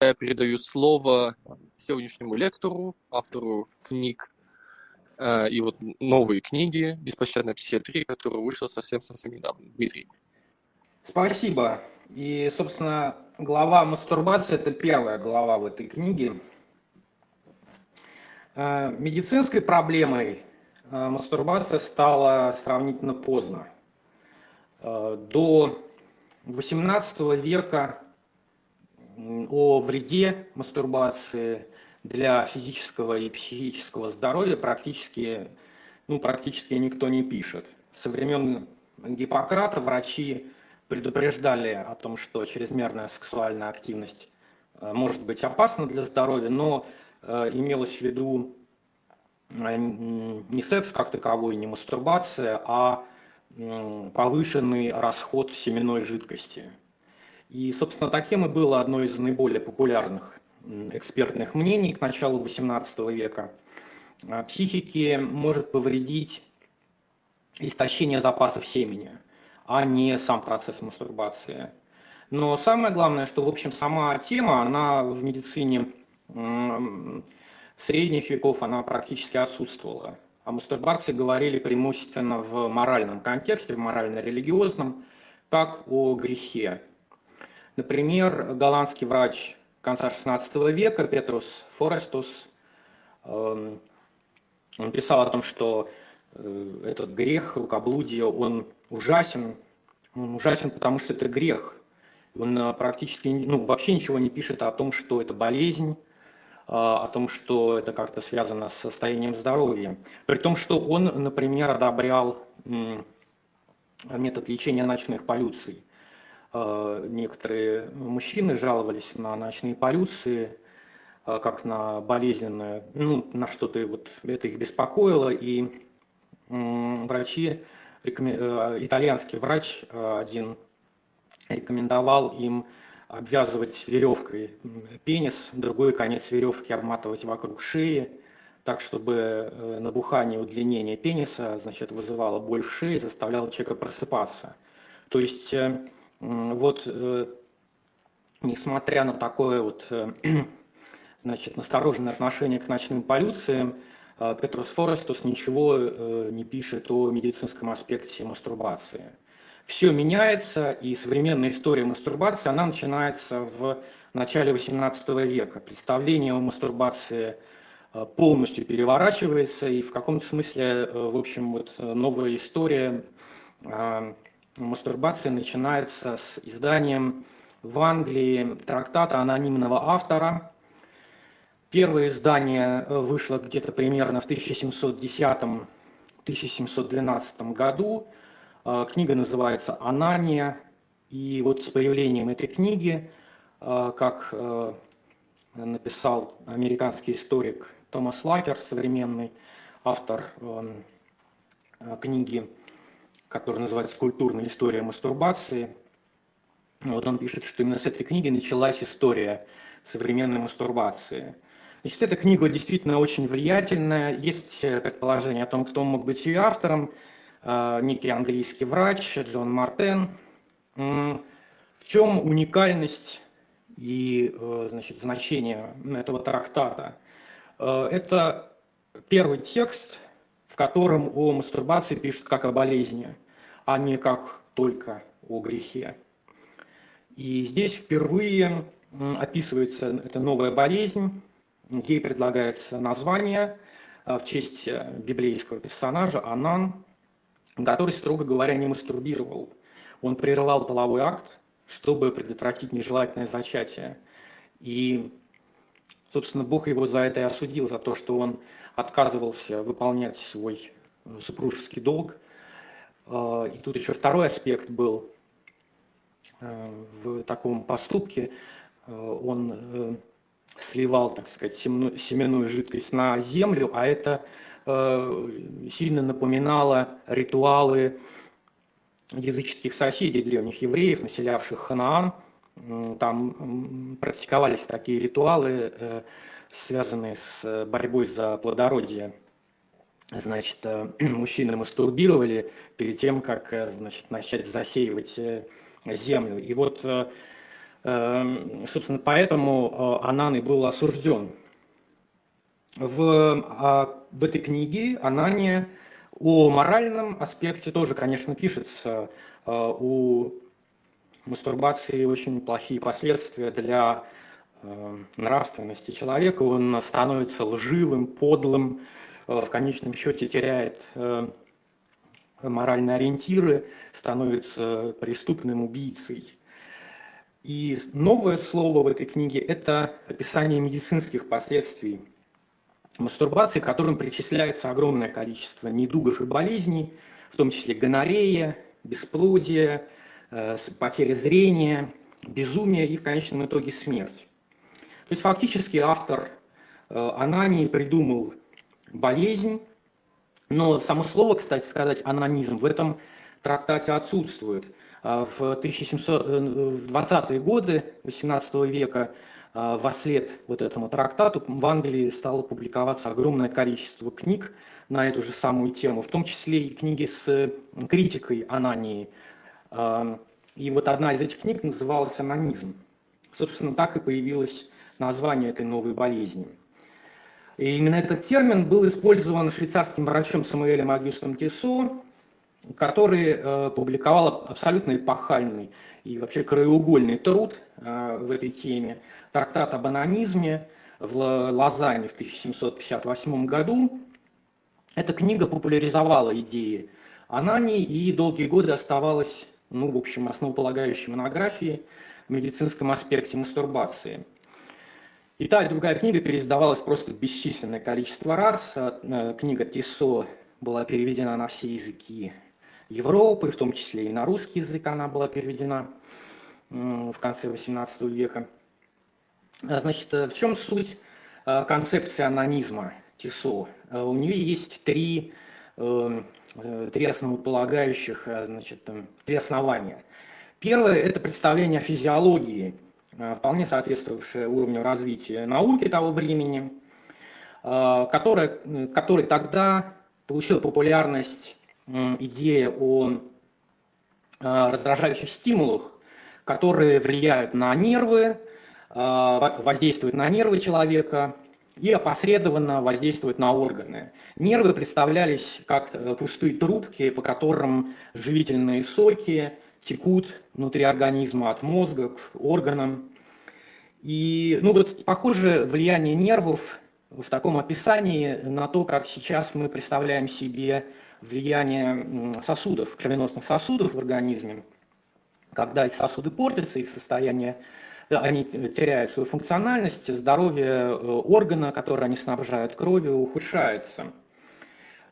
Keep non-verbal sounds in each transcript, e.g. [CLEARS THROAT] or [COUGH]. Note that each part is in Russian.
я передаю слово сегодняшнему лектору, автору книг э, и вот новой книги «Беспощадная психиатрия», которая вышла совсем-совсем недавно. Дмитрий. Спасибо. И, собственно, глава мастурбации – это первая глава в этой книге. Э, медицинской проблемой э, мастурбация стала сравнительно поздно. Э, до XVIII века о вреде мастурбации для физического и психического здоровья практически, ну, практически никто не пишет. Со времен Гиппократа врачи предупреждали о том, что чрезмерная сексуальная активность э, может быть опасна для здоровья, но э, имелось в виду э, не секс как таковой, не мастурбация, а повышенный расход семенной жидкости. И, собственно, таким и было одно из наиболее популярных экспертных мнений к началу XVIII века. А психике может повредить истощение запасов семени, а не сам процесс мастурбации. Но самое главное, что, в общем, сама тема, она в медицине средних веков, она практически отсутствовала. О мастурбации говорили преимущественно в моральном контексте, в морально-религиозном, как о грехе. Например, голландский врач конца XVI века Петрус Форестус, эм, он писал о том, что э, этот грех, рукоблудие, он ужасен. Он ужасен, потому что это грех. Он э, практически, ну, вообще ничего не пишет о том, что это болезнь, э, о том, что это как-то связано с состоянием здоровья. При том, что он, например, одобрял метод лечения ночных полюций. Э, некоторые мужчины жаловались на ночные полюции, э, как на болезненное, ну, на что-то вот это их беспокоило, и врачи, э, итальянский врач один рекомендовал им обвязывать веревкой пенис, другой конец веревки обматывать вокруг шеи, так, чтобы набухание, удлинение пениса, значит, вызывало боль в шее, заставляло человека просыпаться. То есть вот, э, несмотря на такое вот, э, [CLEARS THROAT] значит, настороженное отношение к ночным полюциям, э, Петрус Форестус ничего не пишет о медицинском аспекте мастурбации. Все меняется, и современная история мастурбации, она начинается в начале XVIII века. Представление о мастурбации полностью переворачивается, и в каком-то смысле, в общем, вот новая история мастурбация начинается с изданием в Англии трактата анонимного автора. Первое издание э, вышло где-то примерно в 1710-1712 году. Э, книга называется «Анания». И вот с появлением этой книги, э, как написал американский историк Томас Лакер, современный автор книги который называется «Культурная история мастурбации». Вот он пишет, что именно с этой книги началась история современной мастурбации. Значит, эта книга действительно очень влиятельная. Есть э, предположение о том, кто мог быть ее автором. Э, некий английский врач Джон Мартен. В чем уникальность и э, значит, значение этого трактата? Это первый текст, котором о мастурбации пишут как о болезни, а не как только о грехе. И здесь впервые описывается эта новая болезнь, ей предлагается название а, в честь э, библейского персонажа Анан, который, строго говоря, не мастурбировал. Он прерывал половой акт, чтобы предотвратить нежелательное зачатие. И, собственно, Бог его за это и осудил, за то, что он отказывался выполнять свой э, супружеский долг. А, и тут еще второй аспект был э, в таком поступке. Э, он сливал, так сказать, семенную жидкость на землю, а это сильно напоминало ритуалы языческих соседей древних евреев, населявших Ханаан. Там практиковались такие ритуалы, связанные с э, борьбой за плодородие. Значит, э, [CLEARS THROAT] мужчины мастурбировали перед тем, как э, значит, начать засеивать землю. И вот Собственно, поэтому Анан и был осужден. В, а, в этой книге Анания о моральном аспекте тоже, конечно, пишется. У мастурбации очень плохие последствия для нравственности человека. Он становится лживым, подлым, в конечном счете теряет моральные ориентиры, становится преступным убийцей. И новое слово в этой книге – это описание медицинских последствий мастурбации, к которым причисляется огромное количество недугов и болезней, в том числе гонорея, бесплодие, э, потеря зрения, безумие и в конечном итоге смерть. То есть фактически автор э, Анании придумал болезнь, но само слово, кстати сказать, анонизм в этом трактате отсутствует. А в 1720-е э, годы XVIII века во след вот этому трактату в Англии стало публиковаться огромное количество книг на эту же самую тему, в том числе и книги с критикой анании. И вот одна из этих книг называлась «Анонизм». Собственно, так и появилось название этой новой болезни. И именно этот термин был использован швейцарским врачом Самуэлем Агюстом Тесо, который э, публиковал абсолютно эпохальный и вообще краеугольный труд э, в этой теме, трактат об анонизме в Лозанне в 1758 году. Эта книга популяризовала идеи анании и долгие годы оставалась, ну, в общем, основополагающей монографией в медицинском аспекте мастурбации – и та, и другая книга переиздавалась просто бесчисленное количество раз. Э, книга Тисо была переведена на все языки Европы, в том числе и на русский язык она была переведена в конце XVIII века. А, значит, э, в чем суть э, концепции анонизма Тисо? У нее есть три, три основополагающих, значит, три основания. Первое – это представление о физиологии – Э, вполне соответствовавшая уровню развития науки того времени, э, которая, который тогда получила популярность идея о э, раздражающих стимулах, которые влияют на нервы, воздействуют на нервы человека и опосредованно воздействуют на органы. Нервы представлялись как пустые трубки, по которым живительные соки текут внутри организма от мозга к органам. И ну вот похоже влияние нервов в таком описании на то, как сейчас мы представляем себе влияние сосудов, кровеносных сосудов в организме. Когда сосуды портятся, их состояние, они теряют свою функциональность, здоровье э, органа, который они снабжают кровью, ухудшается.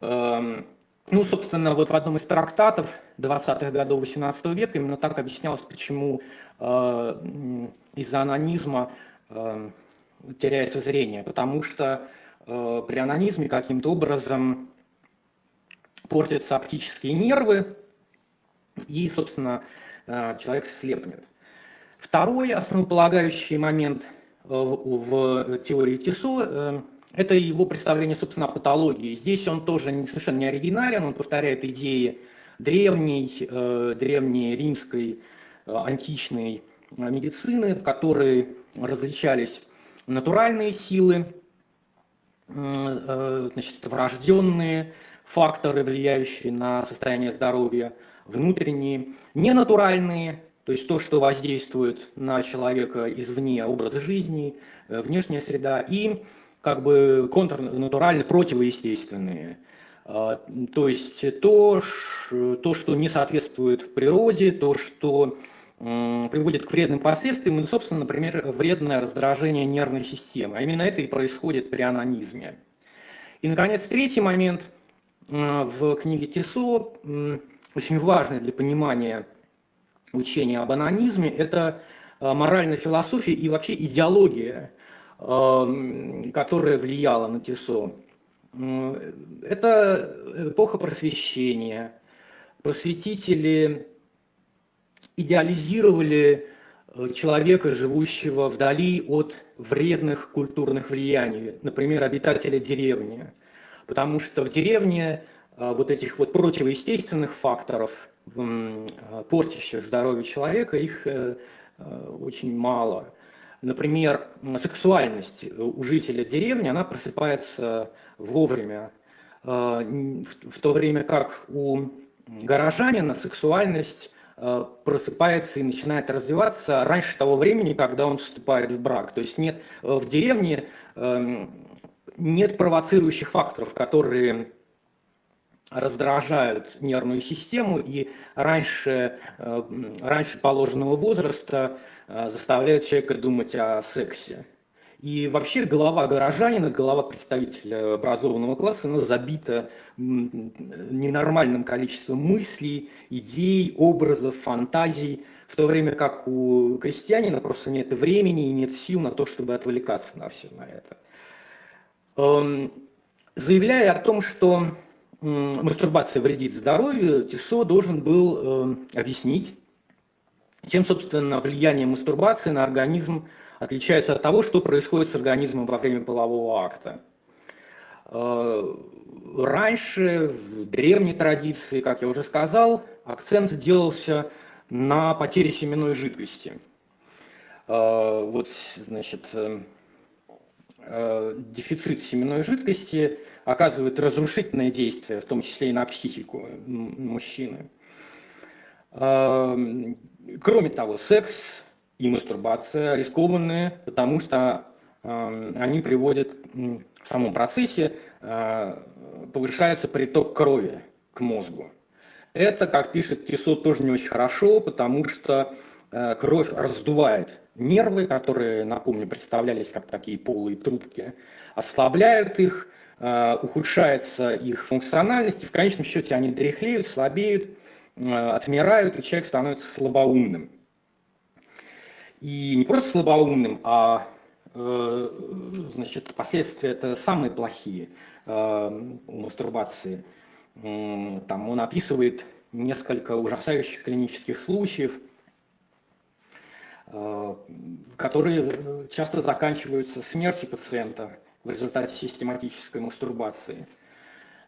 Эм, ну, собственно, вот в одном из трактатов 20-х годов 18 века именно так объяснялось, почему э, из-за анонизма э, теряется зрение. Потому что э, при анонизме каким-то образом портятся оптические нервы, и, собственно, э, человек слепнет. Второй основополагающий момент э, в теории Тисо э, это его представление, собственно, о патологии. Здесь он тоже совершенно не оригинален, он повторяет идеи древней, э, древней римской, э, античной медицины, в которой различались натуральные силы, э, значит, врожденные факторы, влияющие на состояние здоровья, внутренние, ненатуральные, то есть то, что воздействует на человека извне, образ жизни, внешняя среда, и как бы контрнатурально противоестественные. А, то есть то, то, что не соответствует природе, то, что приводит к вредным последствиям, ну, собственно, например, вредное раздражение нервной системы. А именно это и происходит при анонизме. И, наконец, третий момент в книге Тесо, очень важный для понимания учения об анонизме, это а, моральная философия и вообще идеология которая влияла на Тесо. Это эпоха просвещения. Просветители идеализировали э, человека, живущего вдали от вредных культурных влияний, например, обитателя деревни. Потому что в деревне э, вот этих вот противоестественных факторов, э, портящих здоровье человека, их очень мало. Например, сексуальность у жителя деревни, она просыпается вовремя, в то время как у горожанина сексуальность просыпается и начинает развиваться раньше того времени, когда он вступает в брак. То есть нет в деревне эм, нет провоцирующих факторов, которые раздражают нервную систему и раньше, э, раньше положенного возраста э, заставляют человека думать о сексе. И вообще голова горожанина, голова представителя образованного класса, она забита ненормальным количеством мыслей, идей, образов, фантазий, в то время как у крестьянина просто нет времени и нет сил на то, чтобы отвлекаться на все на это. Эм, заявляя о том, что мастурбация вредит здоровью, Тисо должен был эм, объяснить, чем, собственно, влияние мастурбации на организм отличается от того, что происходит с организмом во время полового акта. Э, раньше, в древней традиции, как я уже сказал, акцент делался на потере семенной жидкости. Э, вот, значит, эм, дефицит семенной жидкости оказывает разрушительное действие, в том числе и на психику мужчины. Эм, кроме того, секс и мастурбация рискованные, потому что эм, они приводят в самом процессе, э, повышается приток крови к мозгу. Это, как пишет Тисо, тоже не очень хорошо, потому что э, кровь раздувает нервы, которые, напомню, представлялись как такие полые трубки, ослабляют их, э, ухудшается их функциональность, и в конечном счете они дряхлеют, слабеют, э, отмирают, и человек становится слабоумным. И не просто слабоумным, а э, значит, последствия это самые плохие у мастурбации. Там он описывает несколько ужасающих клинических случаев – которые э, часто заканчиваются смертью пациента в результате систематической мастурбации.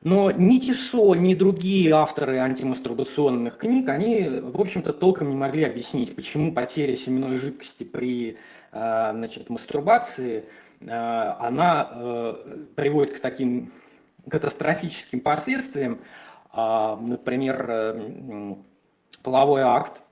Но ни Тисо, ни другие авторы антимастурбационных книг, они, в общем-то, толком не могли объяснить, почему потеря семенной жидкости при э, значит, мастурбации, она приводит к таким катастрофическим последствиям. А, например, половой акт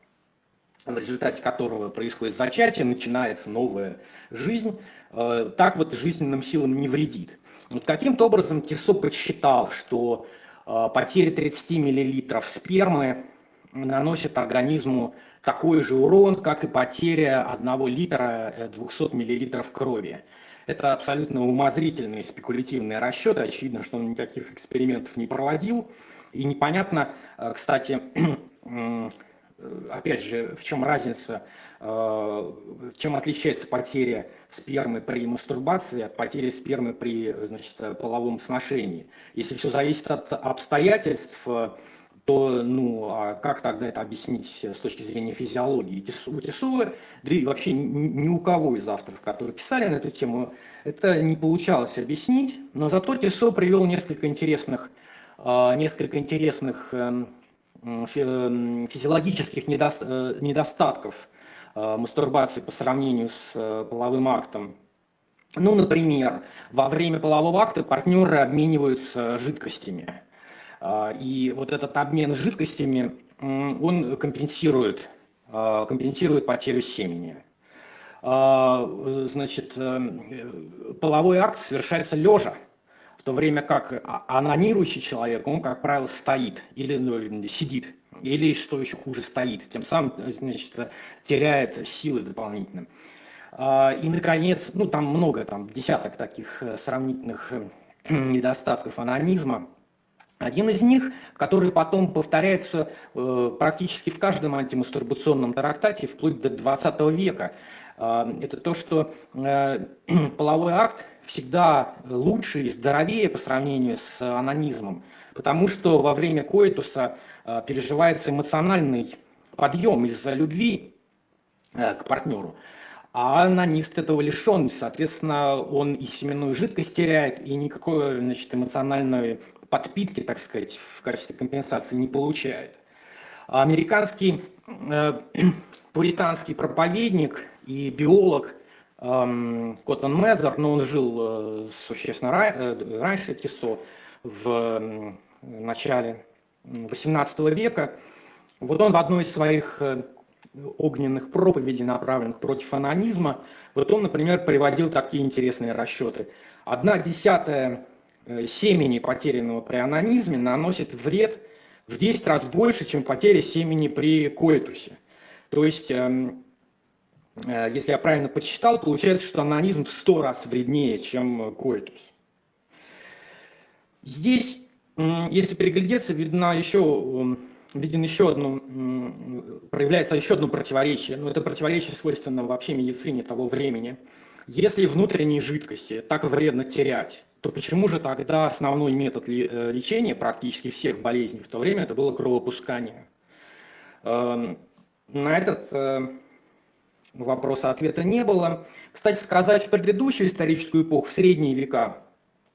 в результате которого происходит зачатие, начинается новая жизнь, э, так вот жизненным силам не вредит. Вот каким-то образом Тесо подсчитал, что э, потеря 30 мл спермы наносит организму такой же урон, как и потеря 1 литра 200 э, мл крови. Это абсолютно умозрительные спекулятивные расчеты. Очевидно, что он никаких экспериментов не проводил. И непонятно, кстати, [CLEARS THROAT] опять же, в чем разница, э, чем отличается потеря спермы при мастурбации от потери спермы при значит, половом сношении. Если все зависит от обстоятельств, то ну, а как тогда это объяснить с точки зрения физиологии? У Тесова, да и вообще ни у кого из авторов, которые писали на эту тему, это не получалось объяснить, но зато Тесо привел несколько интересных, э, несколько интересных эм, физиологических э, недостатков э, мастурбации по сравнению с э, половым актом. Ну, например, во время полового акта партнеры обмениваются жидкостями. И вот этот обмен жидкостями, он компенсирует, компенсирует потерю семени. Значит, половой акт совершается лежа, то время как анонирующий человек, он, как правило, стоит или ну, сидит, или, что еще хуже, стоит, тем самым значит, теряет силы дополнительно. А, и, наконец, ну, там много, там десяток таких э, сравнительных э, [CLEARS THROAT] недостатков анонизма. Один из них, который потом повторяется э, практически в каждом антимастурбационном трактате вплоть до 20 века, а, это то, что [CLEARS THROAT] половой акт всегда лучше и здоровее по сравнению с анонизмом, потому что во время коитуса э, переживается эмоциональный подъем из-за любви э, к партнеру. А анонист этого лишен, соответственно, он и семенную жидкость теряет, и никакой значит, эмоциональной подпитки, так сказать, в качестве компенсации не получает. Американский [CLEARS THROAT] пуританский проповедник и биолог Коттон Мезер, но он жил существенно раньше Тисо, в начале XVIII века. Вот он в одной из своих огненных проповедей, направленных против анонизма, вот он, например, приводил такие интересные расчеты. Одна десятая э, семени, потерянного при анонизме, наносит вред в 10 раз больше, чем потеря семени при коитусе. То есть, эм, э, если я правильно подсчитал, получается, что анонизм в 100 раз вреднее, чем коитус. Здесь, если приглядеться, видно еще виден еще одно, проявляется еще одно противоречие, но это противоречие свойственно вообще медицине того времени. Если внутренние жидкости так вредно терять, то почему же тогда основной метод э, лечения практически всех болезней в то время это было кровопускание? Эм, на этот э, вопрос ответа не было. Кстати сказать, в предыдущую историческую эпоху, в средние века,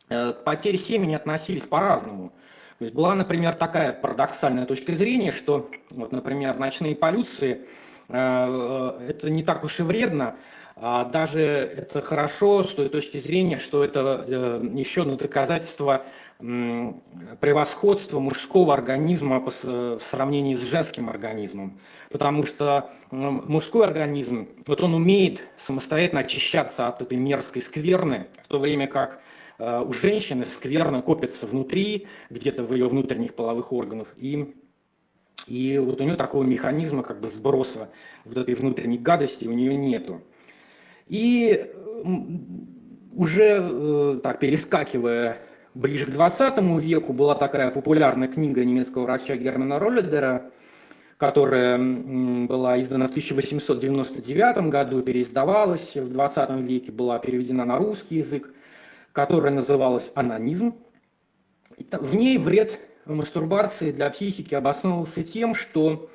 э, к потере семени относились по-разному. То есть была, например, такая парадоксальная точка зрения, что, вот, например, ночные полюции э, э, это не так уж и вредно, а даже это хорошо с той точки зрения, что это еще одно доказательство превосходства мужского организма в сравнении с женским организмом. Потому что мужской организм, вот он умеет самостоятельно очищаться от этой мерзкой скверны, в то время как Э, у женщины скверно копится внутри, где-то в ее внутренних половых органах, и, и вот у нее такого механизма как бы сброса вот этой внутренней гадости у нее нету. И уже э, так перескакивая ближе к 20 веку, была такая популярная книга немецкого врача Германа Ролледера, которая была издана в 1899 году, переиздавалась в 20 веке, была переведена на русский язык которая называлась «Анонизм». В ней вред мастурбации для психики обосновывался тем, что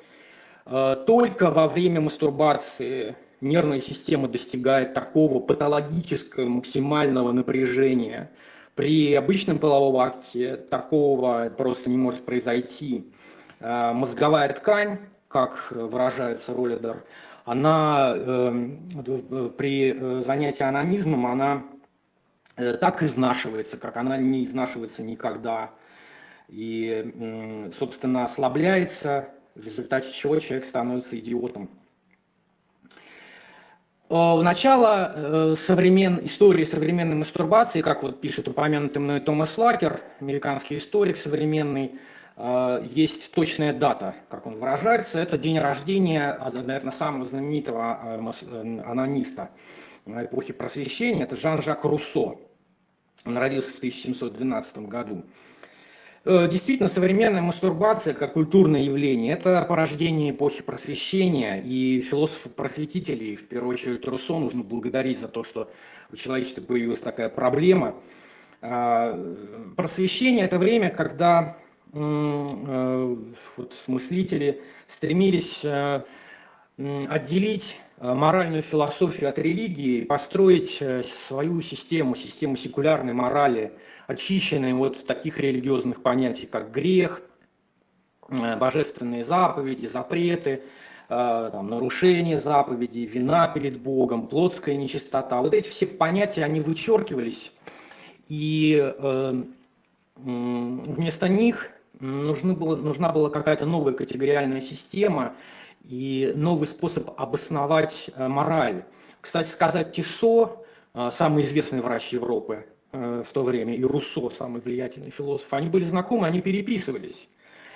э, только во время мастурбации нервная система достигает такого патологического максимального напряжения. При обычном половом акте такого просто не может произойти. Э, мозговая ткань, как выражается Роллидер, она э, при занятии анонизмом, она Э, так изнашивается, как она не изнашивается никогда. И, собственно, ослабляется, в результате чего человек становится идиотом. Э, в начало э, современ... истории современной мастурбации, как вот пишет упомянутый мной Томас Лакер, американский историк современный, есть точная дата, как он выражается, это день рождения, наверное, самого знаменитого анониста эпохи просвещения, это Жан-Жак Руссо. Он родился в 1712 году. Э, действительно, современная мастурбация как культурное явление – это порождение эпохи просвещения, и философов-просветителей, в первую очередь Руссо, нужно благодарить за то, что у человечества появилась такая проблема. А, просвещение – это время, когда э, вот, мыслители стремились э, отделить моральную философию от религии, построить э, свою систему, систему секулярной морали, очищенной от таких религиозных понятий, как грех, э, божественные заповеди, запреты, там, нарушение заповедей, вина перед Богом, плотская нечистота. Вот эти все понятия, они вычеркивались, и вместо них нужна была какая-то новая категориальная система, и новый способ обосновать э, мораль. Кстати сказать, Тисо, э, самый известный врач Европы э, в то время, и Руссо, самый влиятельный философ, они были знакомы, они переписывались.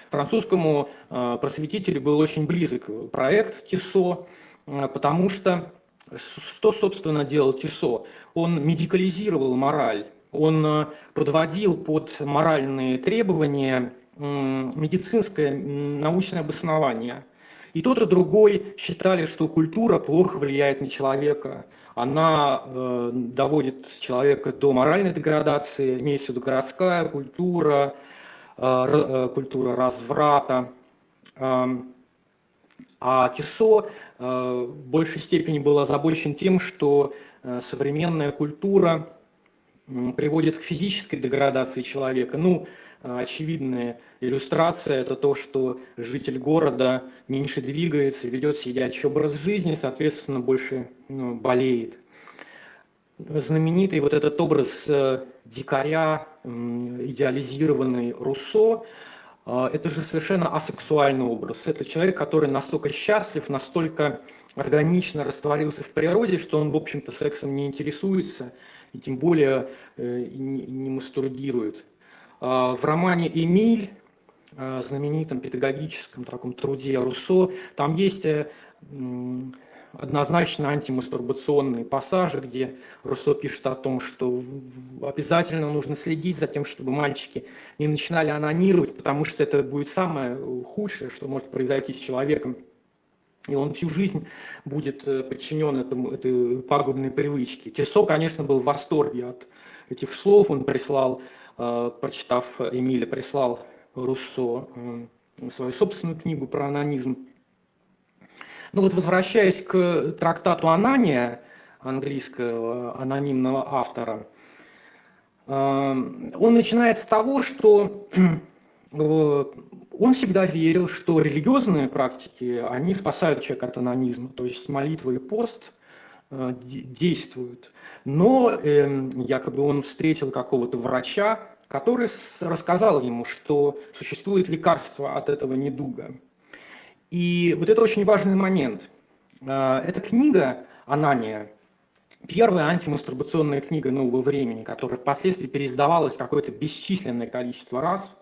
Французскому просветителю был очень близок проект Тисо, потому что что, собственно, делал Тисо? Он медикализировал мораль, он подводил под моральные требования медицинское научное обоснование – и тот, и другой считали, что культура плохо влияет на человека. Она э, доводит человека до моральной деградации, имеется в виду городская культура, э, э, культура разврата. Э, а Тисо э, в большей степени был озабочен тем, что э, современная культура приводит к физической деградации человека. Ну, очевидная иллюстрация – это то, что житель города меньше двигается, ведет сидячий образ жизни, соответственно, больше ну, болеет. Знаменитый вот этот образ э, дикаря, идеализированный Руссо, э, это же совершенно асексуальный образ. Это человек, который настолько счастлив, настолько органично растворился в природе, что он, в общем-то, сексом не интересуется и тем более э, не, мастурбирует. А, в романе «Эмиль», а, знаменитом педагогическом таком труде Руссо, там есть э, однозначно антимастурбационные пассажи, где Руссо пишет о том, что обязательно нужно следить за тем, чтобы мальчики не начинали анонировать, потому что это будет самое худшее, что может произойти с человеком. И он всю жизнь будет э, подчинен этому, этой пагубной привычке. Тесо, конечно, был в восторге от этих слов. Он прислал Э, прочитав Эмиля, прислал Руссо э, свою собственную книгу про анонизм. Ну вот возвращаясь к трактату «Анания», английского анонимного автора, он начинает с того, что он всегда верил, что религиозные практики, они спасают человека от анонизма, то есть молитва и пост действуют. Но э, якобы он встретил какого-то врача, который рассказал ему, что существует лекарство от этого недуга. И вот это очень важный момент. А, эта книга «Анания», первая антимастурбационная книга нового времени, которая впоследствии переиздавалась какое-то бесчисленное количество раз,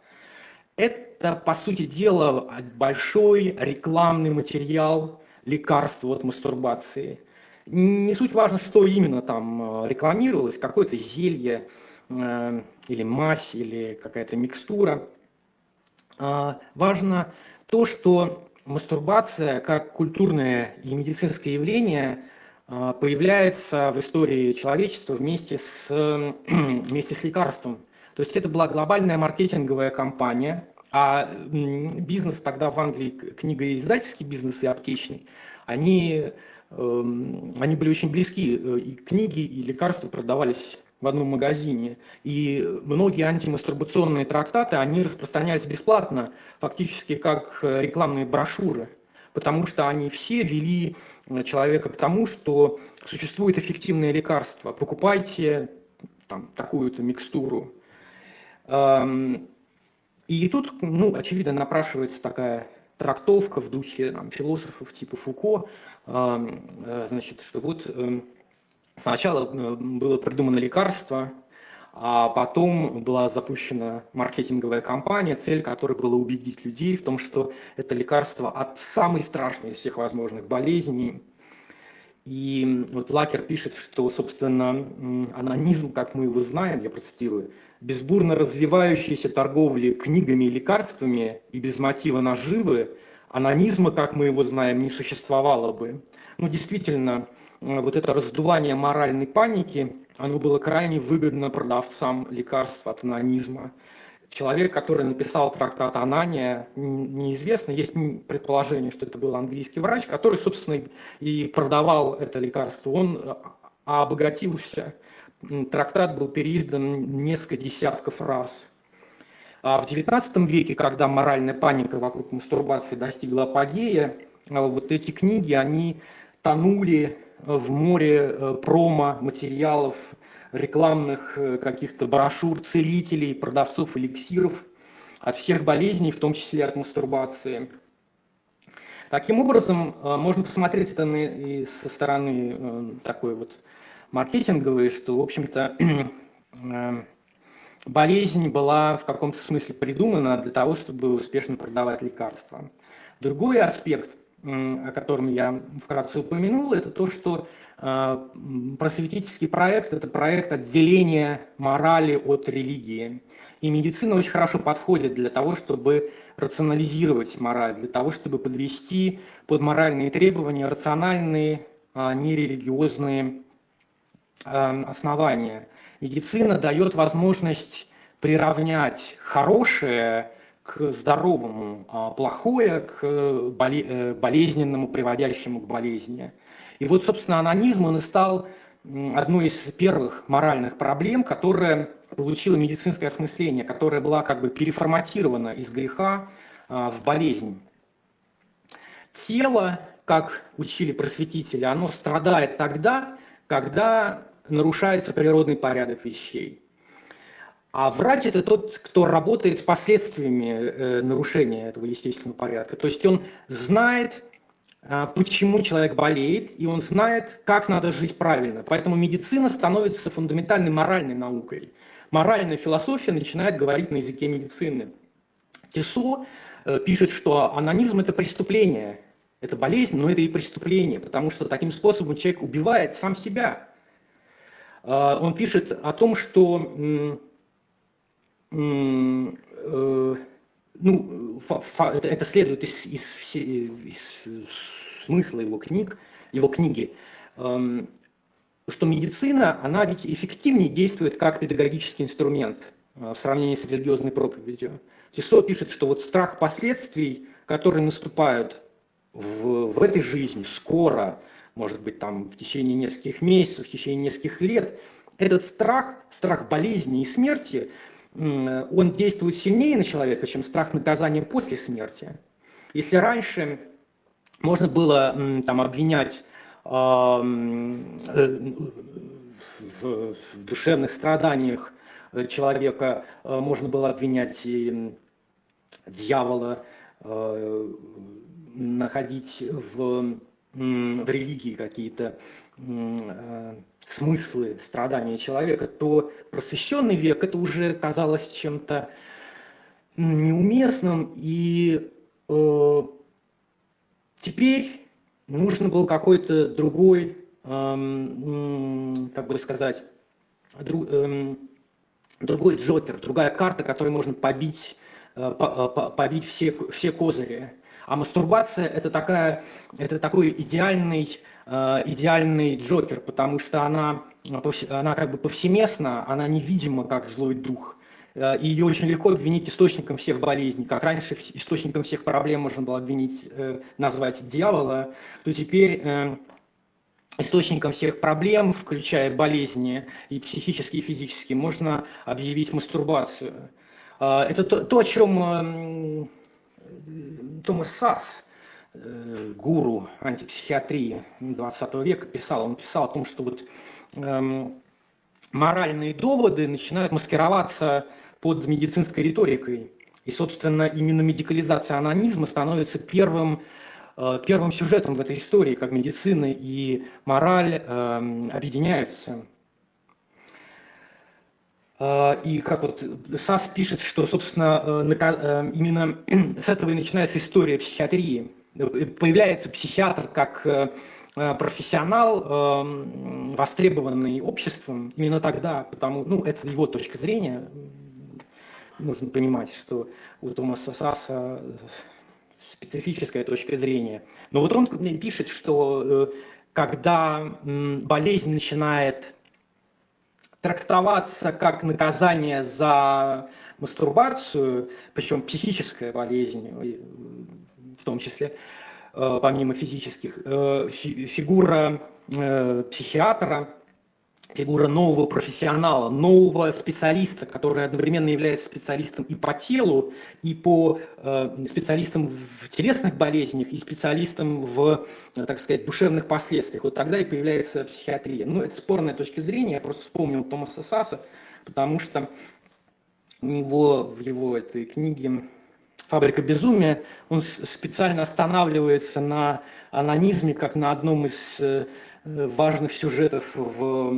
это, по сути дела, большой рекламный материал лекарства от мастурбации. Не суть важно, что именно там э, рекламировалось, какое-то зелье, Э, или мазь, или какая-то микстура. А, важно то, что мастурбация как культурное и медицинское явление а, появляется в истории человечества вместе с, [CLEARS THROAT] вместе с лекарством. То есть это была глобальная маркетинговая кампания, а бизнес тогда в Англии, книгоиздательский бизнес и аптечный, они, эм, они были очень близки, э, и книги, и лекарства продавались в одном магазине. И многие антимастурбационные трактаты, они распространялись бесплатно, фактически как э, рекламные брошюры, потому что они все вели э, человека к тому, что существует эффективное лекарство. Покупайте там, такую-то микстуру. И тут, ну, очевидно, напрашивается такая трактовка в духе там, философов типа Фуко, э, значит, что вот эм, Сначала э, было придумано лекарство, а потом была запущена маркетинговая кампания, цель которой была убедить людей в том, что это лекарство от самой страшной из всех возможных болезней. И вот Лакер пишет, что, собственно, анонизм, как мы его знаем, я процитирую, без бурно развивающейся торговли книгами и лекарствами и без мотива наживы, анонизма, как мы его знаем, не существовало бы. Ну, действительно, Э, вот это раздувание моральной паники, оно было крайне выгодно продавцам лекарств от анонизма. Человек, который написал трактат «Анания», неизвестно, есть предположение, что это был английский врач, который, собственно, и продавал это лекарство. Он э, обогатился. Трактат был переиздан несколько десятков раз. А в XIX веке, когда моральная паника вокруг мастурбации достигла апогея, э, вот эти книги, они тонули в море э, промо, материалов, рекламных э, каких-то брошюр, целителей, продавцов эликсиров от всех болезней, в том числе от мастурбации. Таким образом, э, можно посмотреть это со стороны такой вот маркетинговой, что, в общем-то, [CLEARS THROAT] болезнь была в каком-то смысле придумана для того, чтобы успешно продавать лекарства. Другой аспект о котором я вкратце упомянул, это то, что а, просветительский проект – это проект отделения морали от религии. И медицина очень хорошо подходит для того, чтобы рационализировать мораль, для того, чтобы подвести под моральные требования рациональные, а нерелигиозные основания. Медицина дает возможность приравнять хорошее к здоровому, а плохое к э, болезненному, приводящему к болезни. И вот, собственно, анонизм, он и стал одной из первых моральных проблем, которая получила медицинское осмысление, которая была как бы переформатирована из греха а, в болезнь. Тело, как учили просветители, оно страдает тогда, когда нарушается природный порядок вещей. А врач это тот, кто работает с последствиями э, нарушения этого естественного порядка. То есть он знает, э, почему человек болеет, и он знает, как надо жить правильно. Поэтому медицина становится фундаментальной моральной наукой. Моральная философия начинает говорить на языке медицины. Тесо э, пишет, что анонизм – это преступление, это болезнь, но это и преступление, потому что таким способом человек убивает сам себя. Э, он пишет о том, что э, ну, это следует из, из, из смысла его книг, его книги, эм, что медицина, она ведь эффективнее действует как педагогический инструмент в сравнении с религиозной проповедью. Тесо пишет, что вот страх последствий, которые наступают в, в этой жизни скоро, может быть, там в течение нескольких месяцев, в течение нескольких лет, этот страх, страх болезни и смерти, он действует сильнее на человека, чем страх наказания после смерти. Если раньше можно было там, обвинять э, в, душевных страданиях человека, э, можно было обвинять и дьявола, э, находить в, в религии какие-то смыслы страдания человека, то просвещенный век это уже казалось чем-то неуместным, и э, теперь нужен был какой-то другой, э, как бы сказать, друг, э, другой джокер, другая карта, которой можно побить, э, побить все, все козыри. А мастурбация это, такая, это такой идеальный Э, идеальный Джокер, потому что она, она как бы повсеместна, она невидима как злой дух. Э, и ее очень легко обвинить источником всех болезней. Как раньше источником всех проблем можно было обвинить, э, назвать дьявола, то теперь источником всех проблем, включая болезни и психические, и физические, можно объявить мастурбацию. Это то, то о чем Томас Сасс Э, гуру антипсихиатрии 20 века писал, он писал о том, что вот эм, моральные доводы начинают маскироваться под медицинской риторикой. И, собственно, именно медикализация анонизма становится первым, э, первым сюжетом в этой истории, как медицина и мораль э, объединяются. Э, и как вот САС пишет, что, собственно, э, именно [CLEARS THROAT] с этого и начинается история психиатрии появляется психиатр как э, э, профессионал, востребованный обществом именно тогда, потому, ну, это его точка зрения, нужно понимать, что у Томаса Саса специфическая точка зрения. Но вот он пишет, что э, когда болезнь начинает трактоваться как наказание за мастурбацию, причем психическая болезнь, в том числе, э, помимо физических, э, фигура э, психиатра, фигура нового профессионала, нового специалиста, который одновременно является специалистом и по телу, и по специалистом в телесных болезнях, и специалистом в, так сказать, душевных последствиях. Вот тогда и появляется психиатрия. Ну, это спорная точка зрения, я просто вспомнил Томаса Саса, потому что у него в его этой книге «Фабрика безумия», он специально останавливается на анонизме, как на одном из э, важных сюжетов в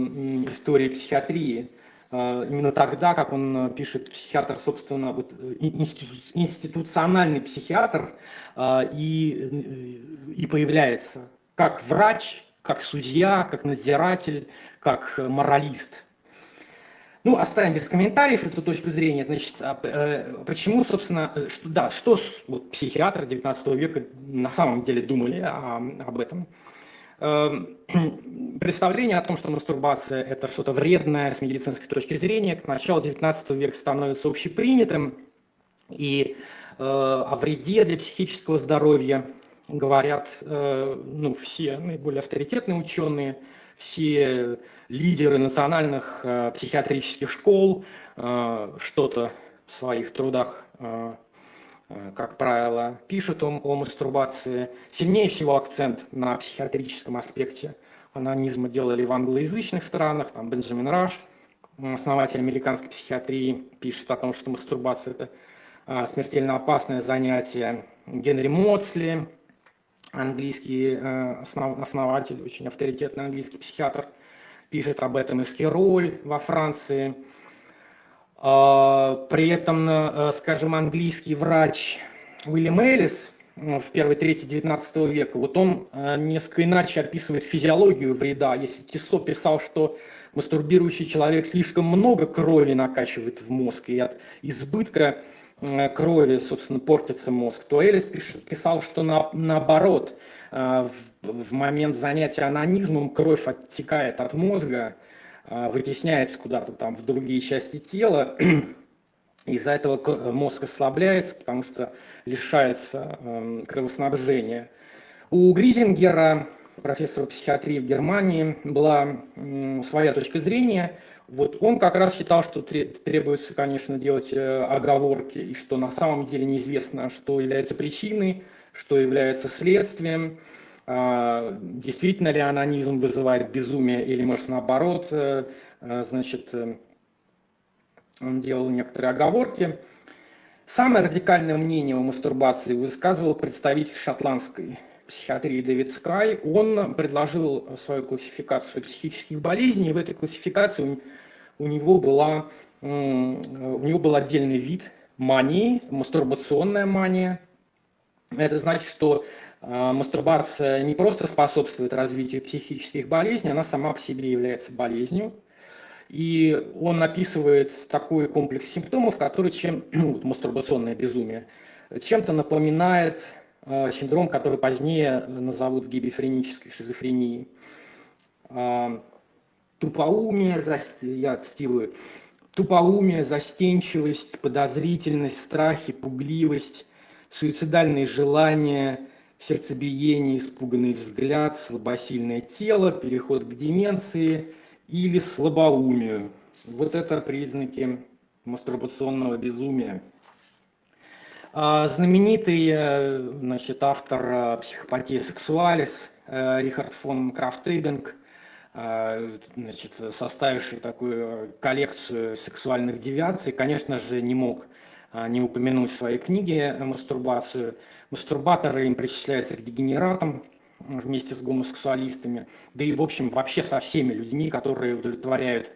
истории психиатрии. А, именно тогда, как он пишет, психиатр, собственно, вот, институциональный психиатр а, и, и появляется как врач, как судья, как надзиратель, как моралист – ну, оставим без комментариев эту точку зрения. Значит, а, э, почему, собственно, э, что, да, что вот, психиатры 19 века на самом деле думали о, об этом? Э, [CLEARS THROAT] представление о том, что мастурбация – это что-то вредное с медицинской точки зрения, к началу 19 века становится общепринятым, и э, о вреде для психического здоровья говорят э, ну, все наиболее авторитетные ученые – все лидеры национальных э, психиатрических школ что-то в своих трудах, как правило, пишут о, о мастурбации. Сильнее всего акцент на психиатрическом аспекте анонизма делали в англоязычных странах, там Бенджамин Раш, основатель американской психиатрии, пишет о том, что мастурбация – это а, смертельно опасное занятие. Генри Моцли, английский э, основатель, очень авторитетный английский психиатр, пишет об этом Эскироль во Франции. А, при этом, э, скажем, английский врач Уильям Эллис в первой трети XIX века, вот он э, несколько иначе описывает физиологию вреда. Если Тисо писал, что мастурбирующий человек слишком много крови накачивает в мозг, и от избытка Э, крови, собственно, портится мозг, то Элис писал, что на, наоборот, э, в, момент занятия анонизмом кровь оттекает от мозга, э, вытесняется куда-то там в другие части тела, [CLEARS THROAT] из-за этого мозг ослабляется, потому что лишается эм, кровоснабжения. У Гризингера, профессора психиатрии в Германии, была своя точка зрения – вот он как раз считал, что требуется, конечно, делать э, оговорки, и что на самом деле неизвестно, что является причиной, что является следствием, а, действительно ли анонизм вызывает безумие или, может, наоборот, э, э, значит, он делал некоторые оговорки. Самое радикальное мнение о мастурбации высказывал представитель шотландской психиатрии Дэвид Скай. Он предложил свою классификацию психических болезней, и в этой классификации у него, была, у него был отдельный вид мании, мастурбационная мания. Это значит, что а, мастурбация не просто способствует развитию психических болезней, она сама по себе является болезнью. И он описывает такой комплекс симптомов, который чем, [CLEARS THROAT] ну, мастурбационное безумие, чем-то напоминает э, синдром, который позднее назовут гибифренической шизофренией. А, тупоумие, я цитирую, тупоумие, застенчивость, подозрительность, страхи, пугливость, суицидальные желания, сердцебиение, испуганный взгляд, слабосильное тело, переход к деменции или слабоумию. Вот это признаки мастурбационного безумия. А, знаменитый э, значит, автор э, психопатии сексуалис э, Рихард фон Крафтейбинг значит, составивший такую коллекцию сексуальных девиаций, конечно же, не мог не упомянуть в своей книге мастурбацию. Мастурбаторы им причисляются к дегенератам вместе с гомосексуалистами, да и, в общем, вообще со всеми людьми, которые удовлетворяют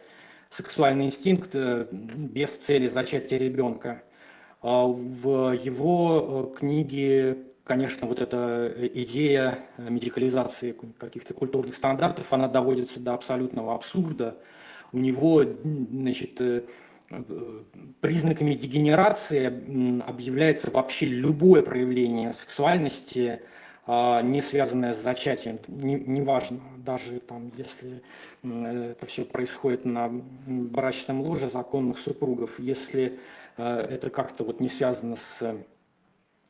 сексуальный инстинкт э, без цели зачатия ребенка. А в его э, книге конечно, вот эта идея медикализации каких-то культурных стандартов, она доводится до абсолютного абсурда. У него, значит, э, признаками дегенерации объявляется вообще любое проявление сексуальности, а, не связанное с зачатием, неважно, не даже там, если это все происходит на брачном ложе законных супругов, если э, это как-то вот не связано с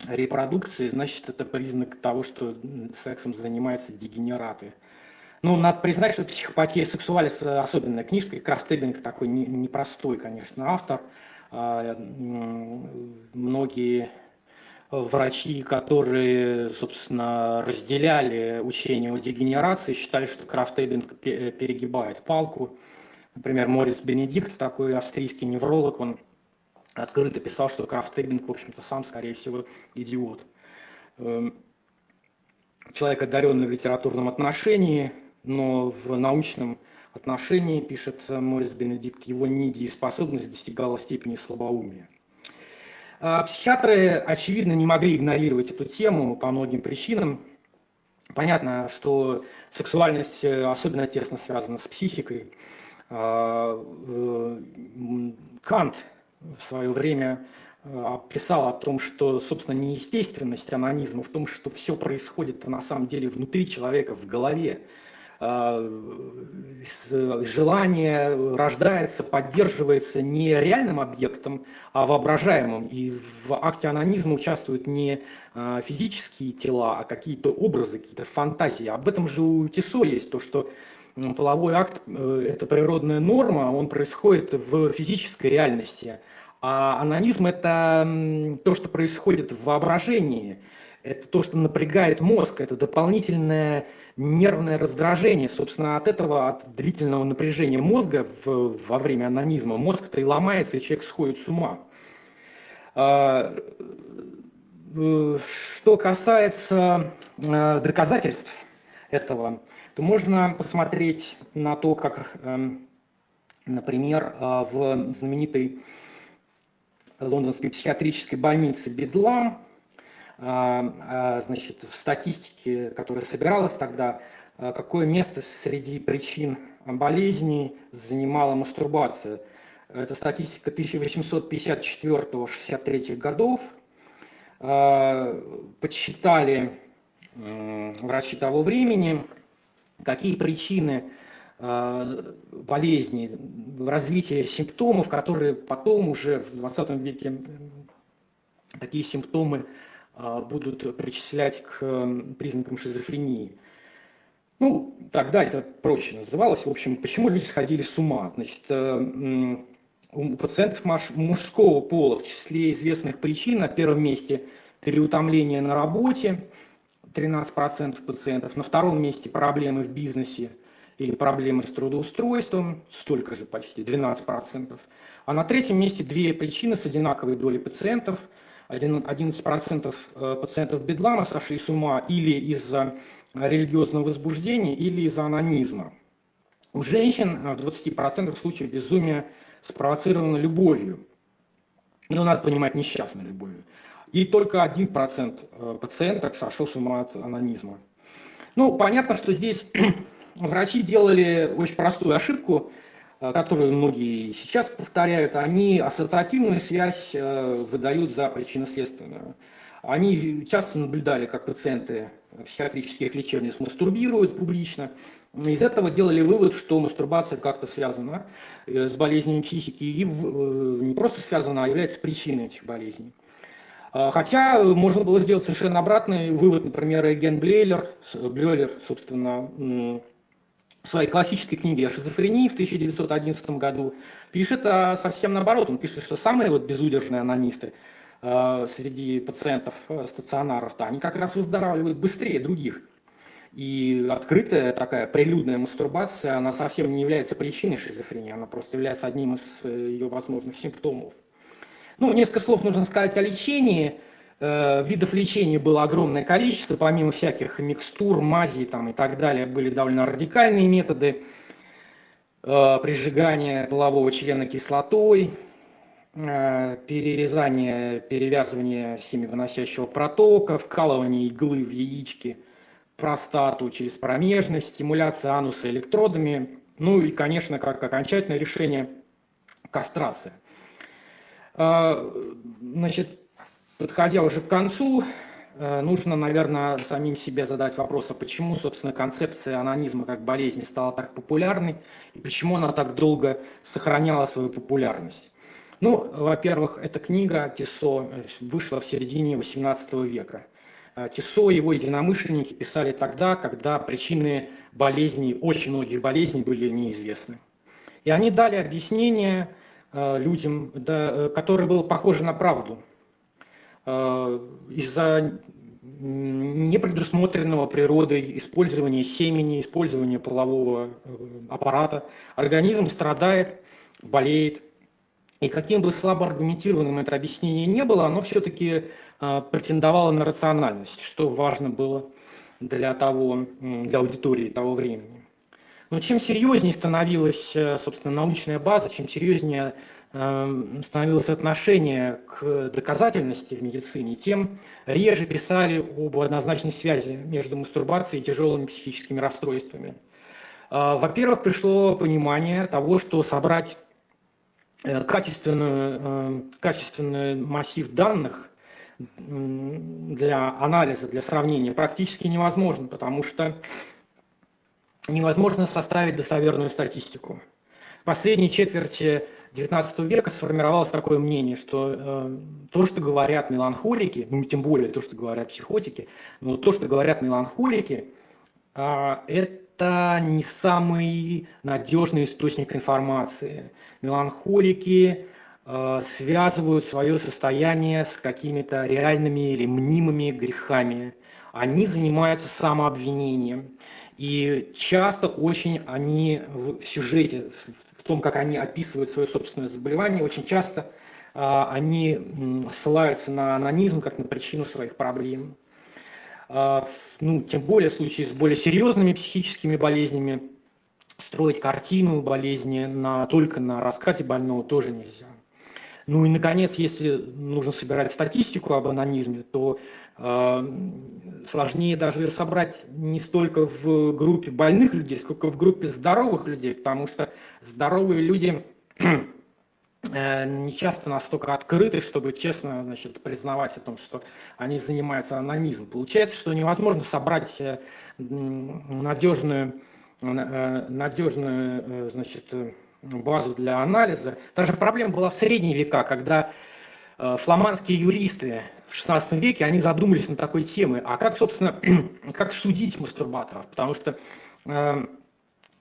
репродукции, значит, это признак того, что сексом занимаются дегенераты. Ну, надо признать, что «Психопатия сексуалис» особенная книжка, и Крафтебинг такой непростой, конечно, автор. А, многие врачи, которые, собственно, разделяли учение о дегенерации, считали, что Крафтебинг перегибает палку. Например, Морис Бенедикт, такой австрийский невролог, он открыто писал, что Крафтебинг, в общем-то, сам, скорее всего, идиот. Эм, человек, одаренный в литературном отношении, но в научном отношении, пишет Морис Бенедикт, его недееспособность достигала степени слабоумия. А психиатры, очевидно, не могли игнорировать эту тему по многим причинам. Понятно, что сексуальность э, особенно тесно связана с психикой. А, э, Кант в свое время э, писал о том, что, собственно, неестественность анонизма в том, что все происходит на самом деле внутри человека, в голове. Э, желание рождается, поддерживается не реальным объектом, а воображаемым. И в акте анонизма участвуют не э, физические тела, а какие-то образы, какие-то фантазии. Об этом же у Тисо есть то, что половой акт э, – это природная норма, он происходит в физической реальности. А анонизм – это то, что происходит в воображении, это то, что напрягает мозг, это дополнительное нервное раздражение. Собственно, от этого, от длительного напряжения мозга в, во время анонизма, мозг-то и ломается, и человек сходит с ума. А, э, что касается э, доказательств этого, то можно посмотреть на то, как, эм, например, э, в знаменитой лондонской психиатрической больнице Бедлам, значит, в статистике, которая собиралась тогда, какое место среди причин болезней занимала мастурбация – это статистика 1854-63 годов. А, подсчитали врачи того времени, какие причины а, болезни, развития симптомов, которые потом уже в 20 веке такие симптомы а, будут причислять к признакам шизофрении. Ну, тогда это проще называлось. В общем, почему люди сходили с ума? Значит, э, у пациентов мужского пола в числе известных причин на первом месте переутомление на работе, 13% пациентов, на втором месте проблемы в бизнесе или проблемы с трудоустройством, столько же почти, 12%. А на третьем месте две причины с одинаковой долей пациентов, 11% э, пациентов бедлама сошли с ума или из-за религиозного возбуждения, или из-за анонизма. У женщин э, в 20% случаев безумие спровоцировано любовью. Ну, надо понимать, несчастной любовью. И только 1% э, пациенток сошел с ума от анонизма. Ну, понятно, что здесь [CLEARS THROAT] врачи делали очень простую ошибку, э, которую многие сейчас повторяют. Они ассоциативную связь э, выдают за причинно-следственную. Они часто наблюдали, как пациенты психиатрических лечебниц мастурбируют публично, из этого делали вывод, что мастурбация как-то связана э, с болезнями психики и не просто связана, а является причиной этих болезней. А, хотя можно было сделать совершенно обратный вывод, например, Ген Блейлер, Блейлер, собственно, в своей классической книге о шизофрении в 1911 году пишет а, совсем наоборот. Он пишет, что самые вот безудержные анонисты а, среди пациентов стационаров, да, они как раз выздоравливают быстрее других. И открытая такая прилюдная мастурбация, она совсем не является причиной шизофрении, она просто является одним из э, ее возможных симптомов. Ну, несколько слов нужно сказать о лечении. Э, видов лечения было огромное количество, помимо всяких микстур, мазей там, и так далее, были довольно радикальные методы э, прижигания полового члена кислотой, перерезание, перевязывание семивыносящего протока, вкалывание иглы в яички – простату через промежность, стимуляция ануса электродами, ну и, конечно, как окончательное решение – кастрация. Значит, подходя уже к концу, э, нужно, наверное, самим себе задать вопрос, а почему, собственно, концепция анонизма как болезни стала так популярной, и почему она так долго сохраняла свою популярность. Ну, во-первых, эта книга Тисо э, вышла в середине XVIII века – а, Тисо и его единомышленники писали тогда, когда причины болезней, очень многих болезней были неизвестны. И они дали объяснение а, людям, э, которое было похоже на правду. А, из-за непредусмотренного природой использования семени, использования полового э, аппарата организм страдает, болеет. И каким бы слабо аргументированным это объяснение не было, оно все-таки а, претендовала на рациональность, что важно было для, того, для аудитории того времени. Но чем серьезнее становилась, э, собственно, научная база, чем серьезнее э, становилось отношение к доказательности в медицине, тем реже писали об однозначной связи между мастурбацией и тяжелыми психическими расстройствами. А, во-первых, пришло понимание того, что собрать э, качественную, качественный массив данных для анализа, для сравнения практически невозможно, потому что невозможно составить достоверную статистику. В последней четверти XIX века сформировалось такое мнение, что э, то, что говорят меланхолики, ну тем более то, что говорят психотики, но то, что говорят меланхолики, э, это не самый надежный источник информации. Меланхолики э, связывают свое состояние с какими-то реальными или мнимыми грехами. Они занимаются самообвинением. И часто очень они в сюжете, в том, как они описывают свое собственное заболевание, очень часто а, они ссылаются на анонизм как на причину своих проблем. А, ну, тем более в случае с более серьезными психическими болезнями строить картину болезни на, только на рассказе больного тоже нельзя. Ну и, наконец, если нужно собирать статистику об анонизме, то э, сложнее даже собрать не столько в группе больных людей, сколько в группе здоровых людей, потому что здоровые люди [CLEARS THROAT] Э, не часто настолько открыты, чтобы честно значит, признавать о том, что они занимаются анонизмом. Получается, что невозможно собрать э, надежную, э, надежную значит, базу для анализа. Та же проблема была в средние века, когда фламандские юристы в XVI веке, они задумались на такой темы, а как, собственно, [CLEARS THROAT] как судить мастурбаторов, потому что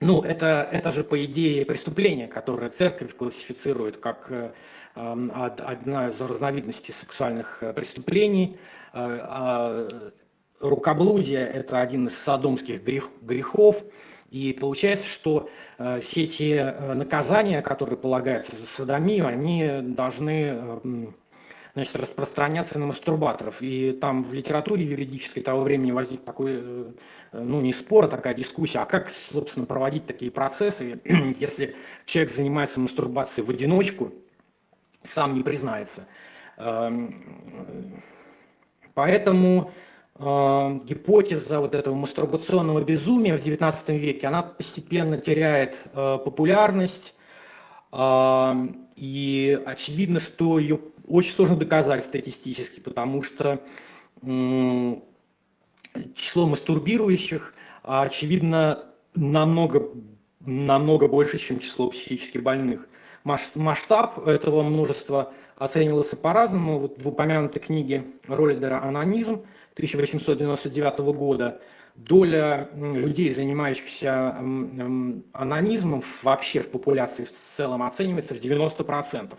ну, это, это же, по идее, преступление, которое церковь классифицирует как э, одна из разновидностей сексуальных э, преступлений. Э, а рукоблудие – это один из садомских грех, грехов. И получается, что все те наказания, которые полагаются за садомию, они должны значит, распространяться на мастурбаторов. И там в литературе юридической того времени возник такой, э, ну не спор, а такая дискуссия, а как, собственно, проводить такие процессы, [CLEARS THROAT] если человек занимается мастурбацией в одиночку, сам не признается. Эм, поэтому э, гипотеза вот этого мастурбационного безумия в XIX веке, она постепенно теряет э, популярность, эм, и очевидно, что ее очень сложно доказать статистически, потому что число мастурбирующих, очевидно, намного, намного больше, чем число психически больных. Масштаб этого множества оценивался по-разному. Вот в упомянутой книге Роллидера «Анонизм» 1899 года доля людей, занимающихся анонизмом вообще в популяции в целом оценивается в 90%.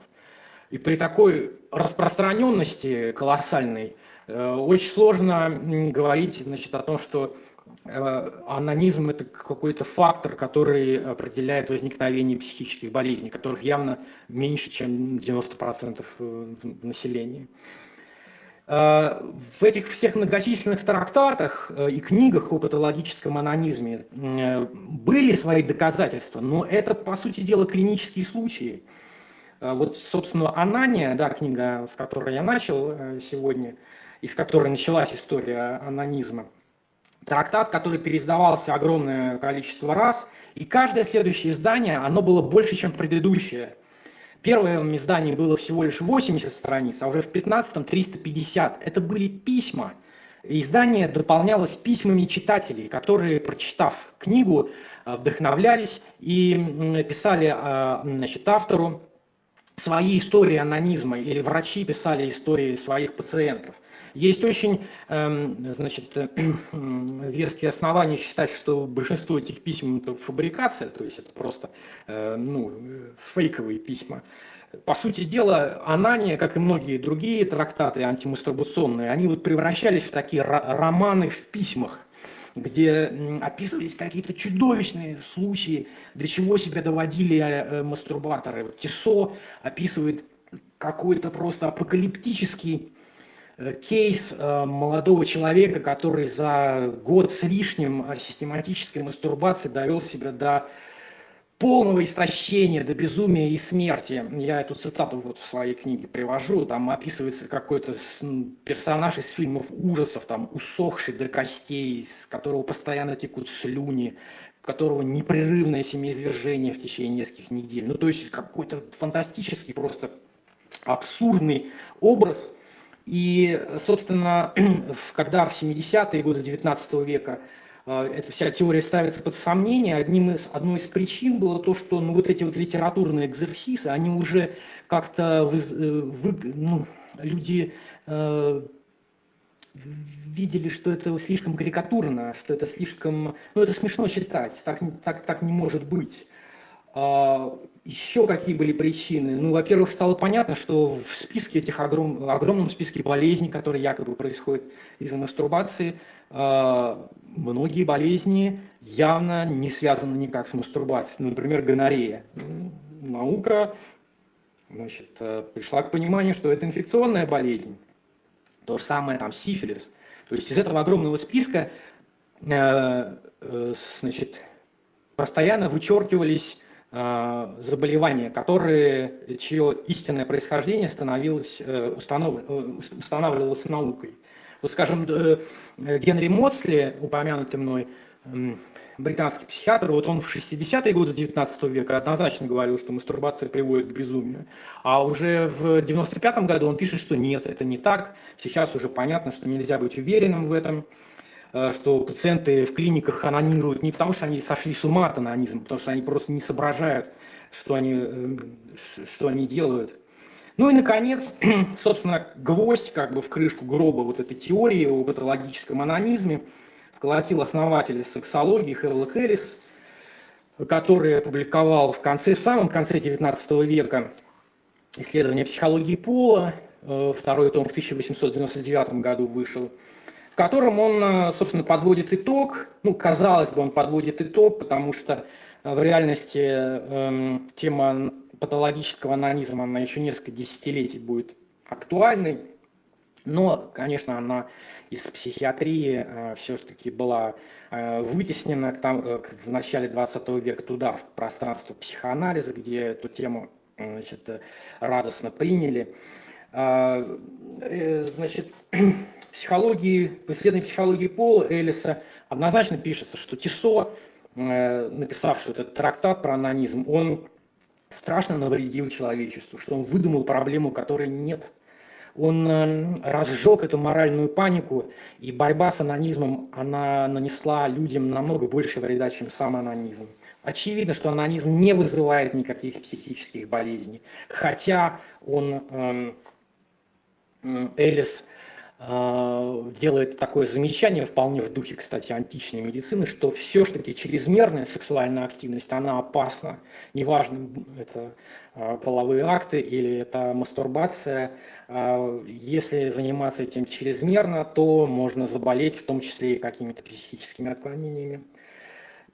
И при такой распространенности колоссальной э, очень сложно говорить значит, о том, что э, анонизм – это какой-то фактор, который определяет возникновение психических болезней, которых явно меньше, чем 90% э, населения. В этих всех многочисленных трактатах и книгах о патологическом анонизме были свои доказательства, но это, по сути дела, клинические случаи – а вот, собственно, «Анания», да, книга, с которой я начал э, сегодня, из которой началась история анонизма, трактат, который переиздавался огромное количество раз, и каждое следующее издание, оно было больше, чем предыдущее. Первое издание было всего лишь 80 страниц, а уже в 15-м 350. Это были письма. Издание дополнялось письмами читателей, которые, прочитав книгу, э, вдохновлялись и писали э, значит, автору свои истории анонизма, или врачи писали истории своих пациентов. Есть очень эм, значит, э, [CLEARS THROAT] веские основания считать, что большинство этих писем это фабрикация, то есть это просто э, ну, фейковые письма. По сути дела, Анания, как и многие другие трактаты антимастурбационные, они вот превращались в такие романы в письмах где описывались какие-то чудовищные случаи, для чего себя доводили э, мастурбаторы. Тесо описывает какой-то просто апокалиптический э, кейс э, молодого человека, который за год с лишним систематической мастурбации довел себя до полного истощения до безумия и смерти. Я эту цитату вот в своей книге привожу. Там описывается какой-то персонаж из фильмов ужасов, там усохший до костей, из которого постоянно текут слюни, у которого непрерывное семяизвержение в течение нескольких недель. Ну, то есть какой-то фантастический, просто абсурдный образ. И, собственно, [CLEARS THROAT] когда в 70-е годы 19 века а, эта вся теория ставится под сомнение. Одним из, одной из причин было то, что ну, вот эти вот литературные экзерсисы, они уже как-то вы, э, вы, ну, люди э, видели, что это слишком карикатурно, что это слишком... Ну, это смешно читать, так, так, так не может быть. А, еще какие были причины? Ну, во-первых, стало понятно, что в списке этих огром... огромном списке болезней, которые якобы происходят из-за мастурбации, а, многие болезни явно не связаны никак с мастурбацией. Например, гонорея. Наука значит, э, пришла к пониманию, что это инфекционная болезнь. То же самое там сифилис. То есть из этого огромного списка э, э, значит, постоянно вычеркивались заболевания, которые, чье истинное происхождение становилось, установ, устанавливалось наукой. Вот, скажем, Генри Моцли, упомянутый мной, британский психиатр, вот он в 60-е годы 19 века однозначно говорил, что мастурбация приводит к безумию. А уже в 95-м году он пишет, что нет, это не так. Сейчас уже понятно, что нельзя быть уверенным в этом, э, что пациенты в клиниках анонируют не потому, что они сошли с ума от анонизма, потому что они просто не соображают, что они, э, что они делают. Ну и, наконец, [CLEARS THROAT] собственно, гвоздь как бы в крышку гроба вот этой теории о патологическом анонизме – колотил основатель сексологии Хевлок Эллис, который опубликовал в конце, в самом конце XIX века исследование психологии пола, э, второй том в 1899 году вышел, в котором он, э, собственно, подводит итог, ну, казалось бы, он подводит итог, потому что э, в реальности эм, тема патологического анонизма, она еще несколько десятилетий будет актуальной, но, конечно, она из психиатрии э, все-таки была э, вытеснена там, э, в начале 20 века туда, в пространство психоанализа, где эту тему значит, радостно приняли. А, значит, [CLEARS THROAT] психологии, в исследовании психологии Пола Элиса однозначно пишется, что Тисо, написавший этот трактат про анонизм, он страшно навредил человечеству, что он выдумал проблему, которой нет – он эм, разжег эту моральную панику, и борьба с анонизмом, она нанесла людям намного больше вреда, чем сам анонизм. Очевидно, что анонизм не вызывает никаких психических болезней, хотя он, эм, Элис, а, делает такое замечание, вполне в духе, кстати, античной медицины, что все-таки чрезмерная сексуальная активность, она опасна. Неважно, это а, половые акты или это мастурбация. А, если заниматься этим чрезмерно, то можно заболеть, в том числе и какими-то психическими отклонениями.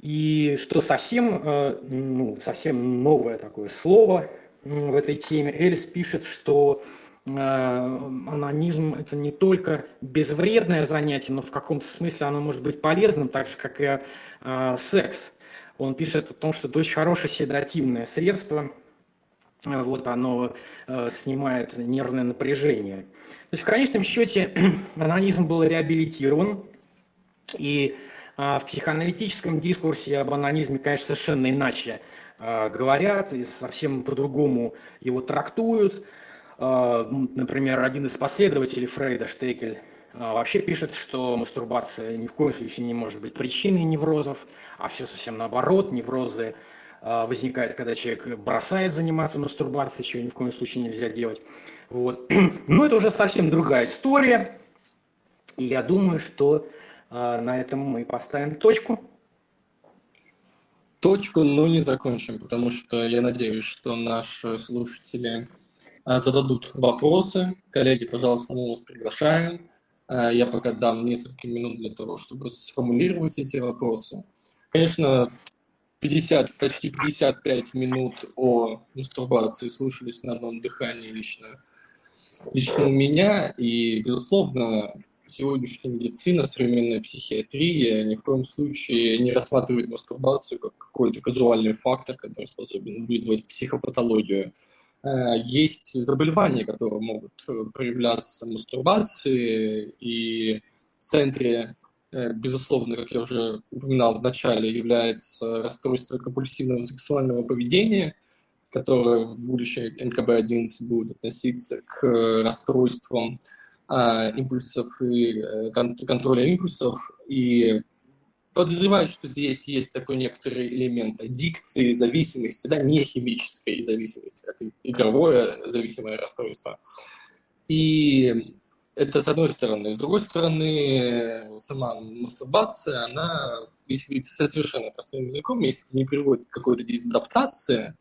И что совсем, ну, совсем новое такое слово в этой теме, Элис пишет, что анонизм это не только безвредное занятие, но в каком-то смысле оно может быть полезным, так же как и э, секс. Он пишет о том, что это очень хорошее седативное средство, вот оно э, снимает нервное напряжение. То есть в конечном счете [CLEARS THROAT] анонизм был реабилитирован, и э, в психоаналитическом дискурсе об анонизме, конечно, совершенно иначе э, говорят и совсем по-другому его трактуют. А, например, один из последователей Фрейда, Штекель, а, вообще пишет, что мастурбация ни в коем случае не может быть причиной неврозов, а все совсем наоборот. Неврозы а, возникают, когда человек бросает заниматься мастурбацией, чего ни в коем случае нельзя делать. Вот. [CLEARS THROAT] Но это уже совсем другая история. И я думаю, что на этом мы поставим точку. Точку, но не закончим, потому что я надеюсь, что наши слушатели зададут вопросы. Коллеги, пожалуйста, мы вас приглашаем. Э, я пока дам несколько минут для того, чтобы сформулировать эти вопросы. Конечно, 50, почти 55 минут о мастурбации слушались на одном дыхании лично, лично у меня. И, безусловно, сегодняшняя медицина, современная психиатрия ни в коем случае не рассматривает мастурбацию как какой-то казуальный фактор, который способен вызвать психопатологию. Э, есть заболевания, которые могут э, проявляться мастурбацией, и в центре, э, безусловно, как я уже упоминал в начале, является расстройство компульсивного сексуального поведения, которое в будущем НКБ-11 будет относиться к расстройствам импульсов и контроля импульсов, и подозреваю, что здесь есть такой некоторый элемент аддикции, зависимости, да, не химической зависимости, как игровое зависимое расстройство. И Это с одной стороны. С другой стороны, сама мастурбация, она, если совершенно простым языком, если это не приводит к какой-то дезадаптации,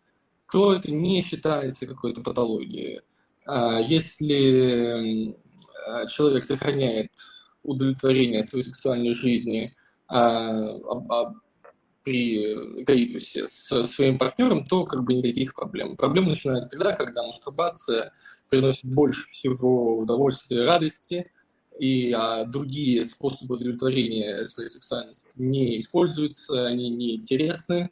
то это не считается какой-то патологией. А если человек сохраняет удовлетворение от своей сексуальной жизни а, а, при коитусе с своим партнером, то как бы никаких проблем. Проблема начинается тогда, когда мастурбация приносит больше всего удовольствия и радости, и а, другие способы удовлетворения своей сексуальности не используются, они не интересны.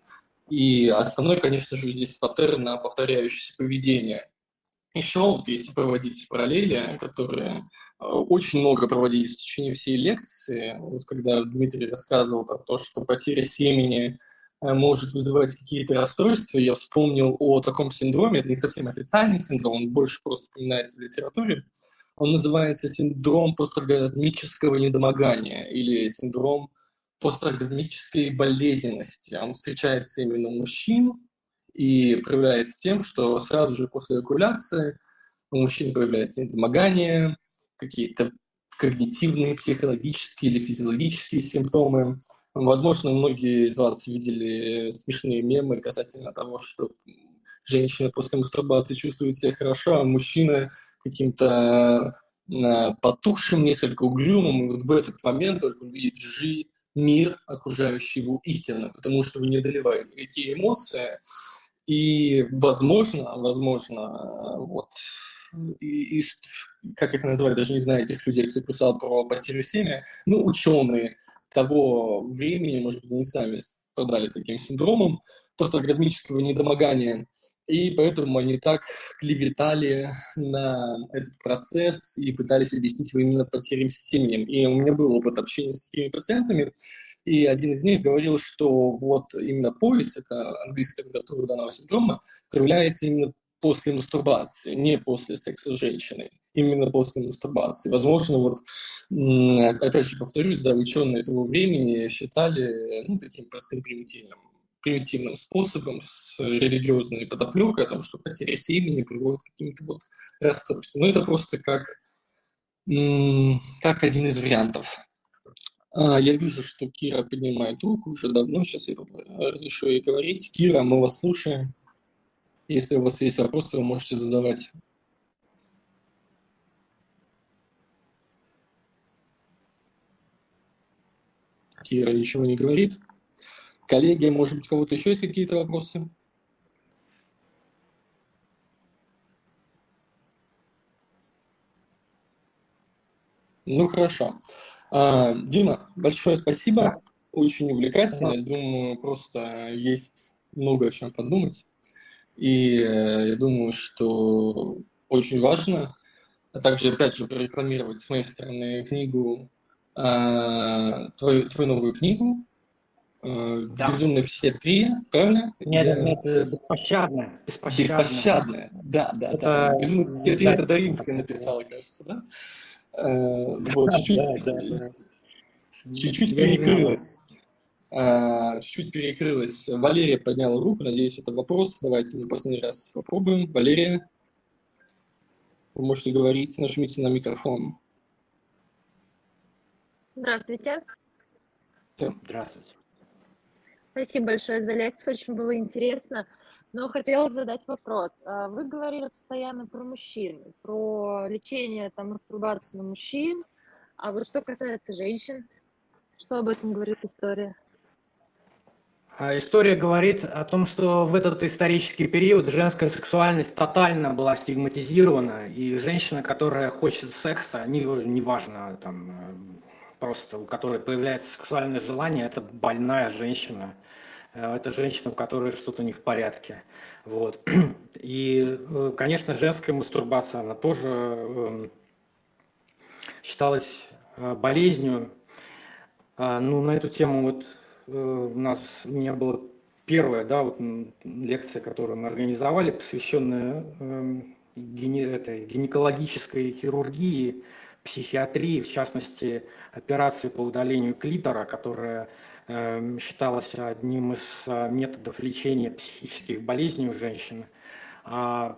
И основной, конечно же, здесь паттерн на повторяющееся поведение. Еще вот если проводить параллели, которые э, очень много проводились в течение всей лекции, вот когда Дмитрий рассказывал про то, что потеря семени э, может вызывать какие-то расстройства, я вспомнил о таком синдроме, это не совсем официальный синдром, он больше просто упоминается в литературе, он называется синдром посторгазмического недомогания или синдром посторгазмической болезненности. Он встречается именно у мужчин, и проявляется тем, что сразу же после эякуляции у мужчин появляется недомогание, какие-то когнитивные, психологические или физиологические симптомы. Возможно, многие из вас видели смешные мемы касательно того, что женщина после мастурбации чувствует себя хорошо, а мужчина каким-то э, потухшим, несколько угрюмым, и вот в этот момент только увидит жи мир, окружающий его истинно, потому что вы не одолеваете эти эмоции, и, возможно, возможно, вот, и, и, как их назвать, даже не знаю этих людей, кто писал про потерю семя, ну, ученые того времени, может быть, они сами страдали таким синдромом просто оргазмического недомогания, и поэтому они так клеветали на этот процесс и пытались объяснить его именно потерей семенем. И у меня был опыт общения с такими пациентами, и один из них говорил, что вот именно пояс, это английская аббревиатура данного синдрома, проявляется именно после мастурбации, не после секса с женщиной, именно после мастурбации. Возможно, вот, опять же повторюсь, да, ученые этого времени считали ну, таким простым примитивным, примитивным способом с религиозной подоплекой о том, что потеря семени приводит к каким-то вот расстройствам. Но это просто как, как один из вариантов. А, я вижу, что Кира поднимает руку уже давно, сейчас я разрешу ей говорить. Кира, мы вас слушаем. Если у вас есть вопросы, вы можете задавать. Кира ничего не говорит. Коллеги, может быть, у кого-то еще есть какие-то вопросы? Ну, хорошо. А, Дима, большое спасибо. Очень увлекательно. Я думаю, просто есть много о чем подумать. И э, я думаю, что очень важно, а также, опять же, прорекламировать с моей стороны книгу, а, твою, твою новую книгу, э, да. «Безумная психиатрия», правильно? Нет, Я... нет, беспощадная. Беспощадная, беспощадная. да, да. Это... да. «Безумная психиатрия» это Даринская написала, кажется, да? Э, вот, чуть-чуть, чуть-чуть перекрылось. А, чуть-чуть перекрылось. Валерия подняла руку, надеюсь, это вопрос. Давайте мы последний раз попробуем. Валерия, вы можете говорить, нажмите на микрофон. Здравствуйте. Здравствуйте. Спасибо большое за лекцию, очень было интересно. Но хотела задать вопрос. А, вы говорили постоянно про мужчин, про лечение там, мастурбации на мужчин. А вот что касается женщин, что об этом говорит история? А история говорит о том, что в этот исторический период женская сексуальность тотально была стигматизирована, и женщина, которая хочет секса, неважно, там, э, просто у которой появляется сексуальное желание, это больная женщина, Э, это женщина, у которой что-то не в порядке. Вот. И, э, конечно, женская мастурбация, она тоже эм, считалась болезнью. А, ну, на эту тему вот у нас у меня была первая да, вот, лекция, которую мы организовали, посвященная эм, гине, этой, гинекологической хирургии, психиатрии, в частности, операции по удалению клитора, которая Эм, считалось одним из э, методов лечения психических болезней у женщин. А,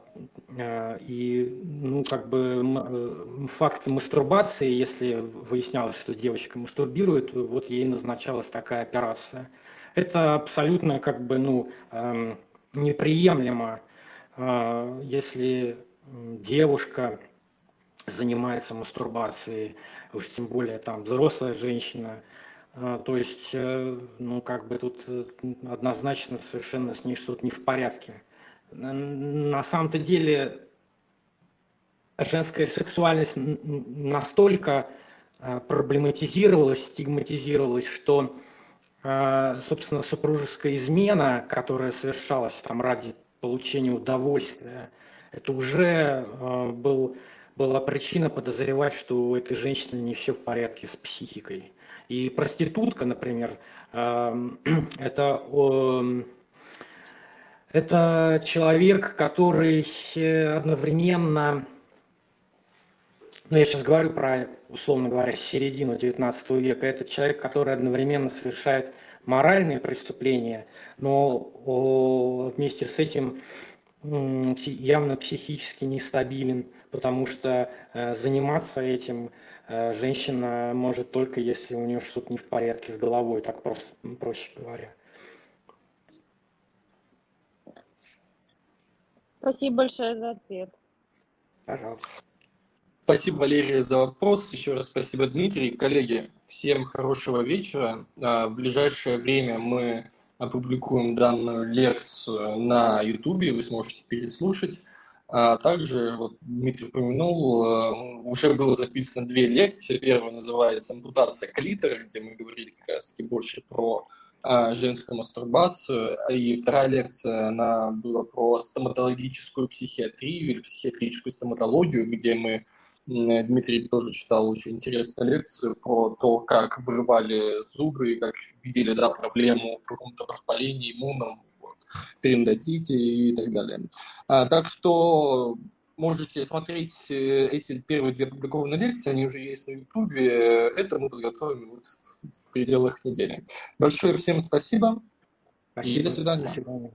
а, и, ну, как бы э, факт мастурбации, если выяснялось, что девочка мастурбирует, вот ей назначалась такая операция. Это абсолютно, как бы, ну, эм, неприемлемо, а, если девушка занимается мастурбацией, уж тем более там взрослая женщина, то есть, э, ну, как бы тут э, однозначно совершенно с ней что-то не в порядке на самом-то деле женская сексуальность настолько а, проблематизировалась, стигматизировалась, что, а, собственно, супружеская измена, которая совершалась там ради получения удовольствия, это уже а, был, была причина подозревать, что у этой женщины не все в порядке с психикой. И проститутка, например, [CLEARS THROAT] это это человек, который э, одновременно, ну я сейчас говорю про, условно говоря, середину XIX века, это человек, который одновременно совершает моральные преступления, но вместе с этим явно психически нестабилен, потому что э, заниматься этим э, женщина может только если у нее что-то не в порядке с головой, так просто, проще говоря. Спасибо большое за ответ. Пожалуйста. Спасибо, Валерия, за вопрос. Еще раз спасибо, Дмитрий. Коллеги, всем хорошего вечера. А, в ближайшее время мы опубликуем данную лекцию на YouTube, вы сможете переслушать. А также, вот Дмитрий упомянул, а, уже было записано две лекции. Первая называется «Ампутация клитора», где мы говорили как раз больше про женскую мастурбацию, и вторая лекция, она была про стоматологическую психиатрию или психиатрическую стоматологию, где мы Дмитрий тоже читал очень интересную лекцию про то, как вырывали зубы, как видели да, проблему в каком-то воспалении иммунном, вот, периодонтите и так далее. А, так что можете смотреть э, эти первые две опубликованные лекции, они уже есть на YouTube. Это мы подготовим вот в пределах недели. Большое всем спасибо, спасибо. и до свидания. До свидания.